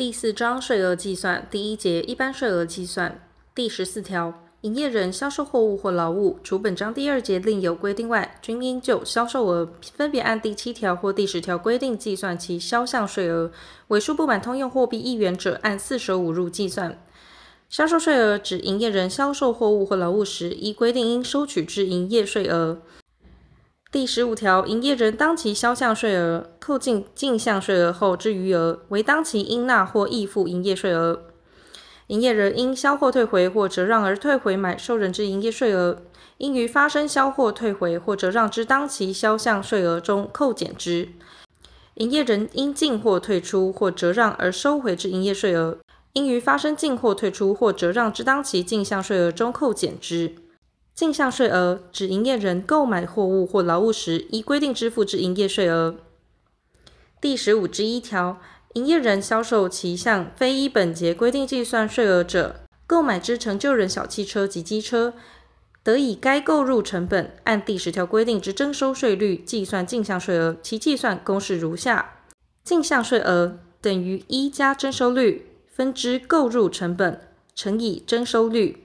第四章税额计算第一节一般税额计算第十四条，营业人销售货物或劳务，除本章第二节另有规定外，均应就销售额分别按第七条或第十条规定计算其销项税额，尾数不满通用货币一元者，按四舍五入计算。销售税额指营业人销售货物或劳务时，依规定应收取之营业税额。第十五条，营业人当期销项税额扣进进项税额后之余额，为当期应纳或应付营业税额。营业人因销货退回或折让而退回买受人之营业税额，应于发生销货退回或折让之当期销项税额中扣减之。营业人因进货退出或折让而收回之营业税额，应于发生进货退出或折让之当期进项税额中扣减之。进项税额指营业人购买货物或劳务时依规定支付之营业税额。第十五之一条，营业人销售其项非依本节规定计算税额者，购买之成就人小汽车及机车，得以该购入成本按第十条规定之征收税率计算进项税额，其计算公式如下：进项税额等于一加征收率分之购入成本乘以征收率。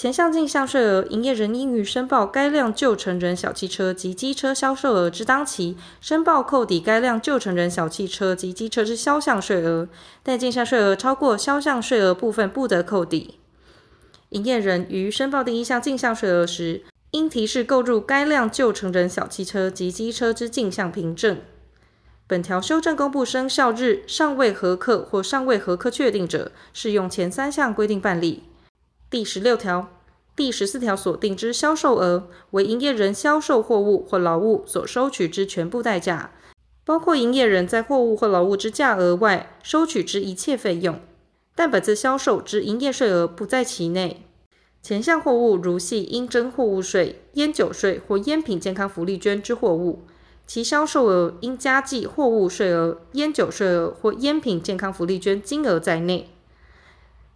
前项进项税额，营业人应于申报该辆旧成人小汽车及机车销售额之当期，申报扣抵该辆旧成人小汽车及机车之销项税额，但进项税额超过销项税额部分，不得扣抵。营业人于申报第一项进项税额时，应提示购入该辆旧成人小汽车及机车之进项凭证。本条修正公布生效日尚未核客或尚未核客确定者，适用前三项规定办理。第十六条、第十四条所定之销售额，为营业人销售货物或劳务所收取之全部代价，包括营业人在货物或劳务之价额外收取之一切费用，但本次销售之营业税额不在其内。前项货物如系应征货物税、烟酒税或烟品健康福利捐之货物，其销售额应加计货物税额、烟酒税额或烟品健康福利捐金额在内。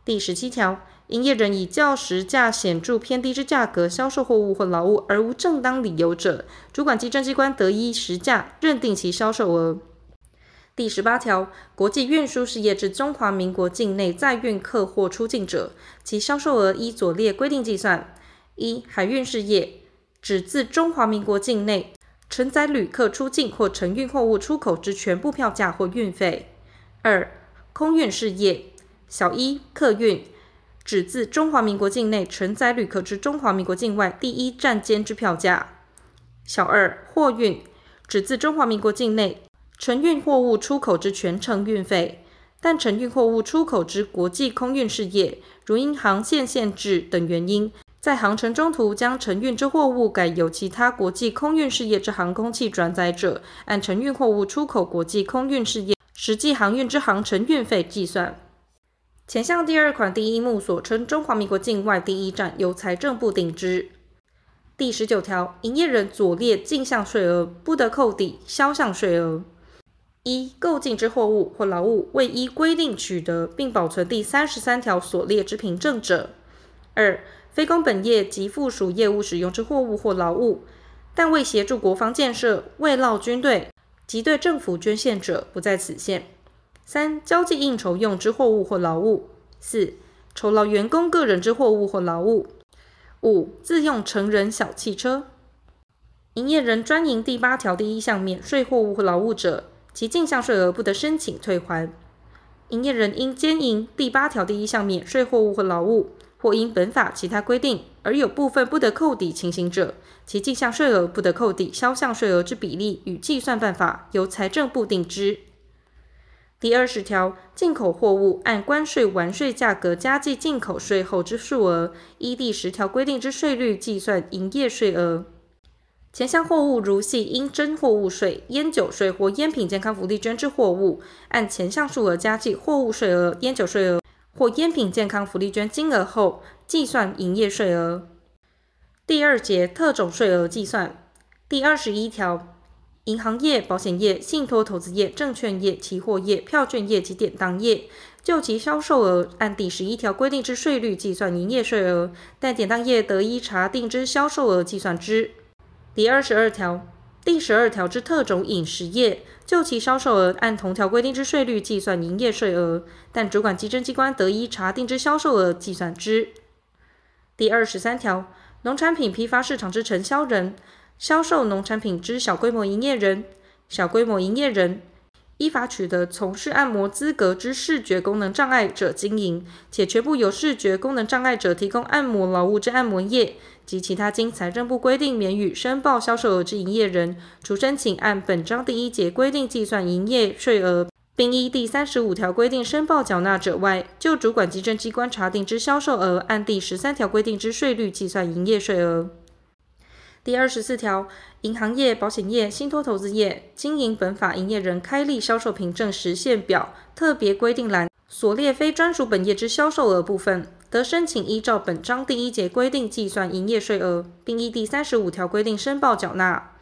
第十七条。营业人以较实价显著偏低之价格销售货物或劳务，而无正当理由者，主管稽征机关得依实价认定其销售额。第十八条，国际运输事业至中华民国境内载运客货出境者，其销售额依左列规定计算：一、海运事业，指自中华民国境内承载旅客出境或承运货物出口之全部票价或运费；二、空运事业，小一、客运。指自中华民国境内承载旅客至中华民国境外第一站间之票价。小二，货运，指自中华民国境内承运货物出口之全程运费，但承运货物出口之国际空运事业，如因航线限制等原因，在航程中途将承运之货物改由其他国际空运事业之航空器转载者，按承运货物出口国际空运事业实际航运之航程运费计算。前项第二款第一目所称中华民国境外第一站，由财政部定之。第十九条，营业人左列进项税额，不得扣抵销项税额：一、购进之货物或劳务未依规定取得并保存第三十三条所列之凭证者；二、非公本业及附属业务使用之货物或劳务，但为协助国防建设、慰劳军队及对政府捐献者，不在此限。三、交际应酬用之货物或劳务；四、酬劳员工个人之货物或劳务；五、自用成人小汽车。营业人专营第八条第一项免税货物或劳务者，其进项税额不得申请退还。营业人因兼营第八条第一项免税货物或劳务，或因本法其他规定而有部分不得扣抵情形者，其进项税额不得扣抵销项税额之比例与计算办法，由财政部定之。第二十条，进口货物按关税完税价格加计进口税后之数额，依第十条规定之税率计算营业税额。前项货物如系应征货物税、烟酒税或烟品健康福利捐之货物，按前项数额加计货物税额、烟酒税额或烟品健康福利捐金额后，计算营业税额。第二节特种税额计算。第二十一条。银行业、保险业、信托投资业、证券业、期货业、票券业及典当业，就其销售额按第十一条规定之税率计算营业税额，但典当业得依查定之销售额计算之。第二十二条，第十二条之特种饮食业，就其销售额按同条规定之税率计算营业税额，但主管稽征机关得依查定之销售额计算之。第二十三条，农产品批发市场之承销人，销售农产品之小规模营业人，小规模营业人。依法取得从事按摩资格之视觉功能障碍者经营，且全部由视觉功能障碍者提供按摩劳务之按摩业及其他经财政部规定免予申报销售额之营业人，除申请按本章第一节规定计算营业税额，并依第三十五条规定申报缴纳者外，就主管稽征机关查定之销售额，按第十三条规定之税率计算营业税额。第二十四条，银行业、保险业、信托投资业经营本法营业人开立销售凭证实现表特别规定栏所列非专属本业之销售额部分，得申请依照本章第一节规定计算营业税额，并依第三十五条规定申报缴纳。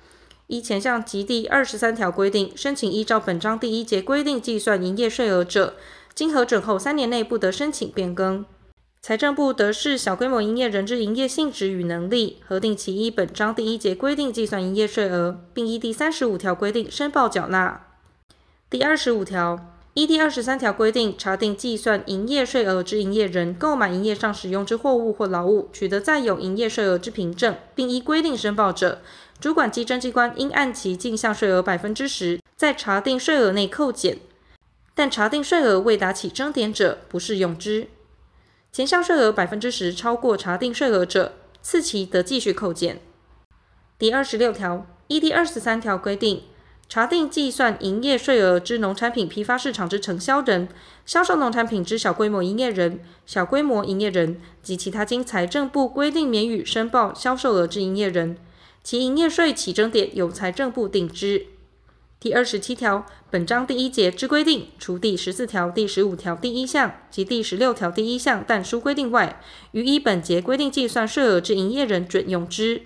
依前项及第二十三条规定申请依照本章第一节规定计算营业税额者，经核准后三年内不得申请变更。财政部得视小规模营业人之营业性质与能力，核定其依本章第一节规定计算营业税额，并依第三十五条规定申报缴纳。第二十五条，依第二十三条规定查定计算营业税额之营业人，购买营业上使用之货物或劳务，取得再有营业税额之凭证，并依规定申报者，主管稽征机关应按其进项税额百分之十，在查定税额内扣减，但查定税额未达起征点者，不适用之。前项税额百分之十超过查定税额者，次期得继续扣减。第二十六条，依第二十三条规定，查定计算营业税额之农产品批发市场之承销人、销售农产品之小规模营业人、小规模营业人及其他经财政部规定免予申报销售额之营业人，其营业税起征点由财政部定之。第二十七条，本章第一节之规定，除第十四条、第十五条第一项及第十六条第一项但书规定外，于依本节规定计算税额之营业人准用之。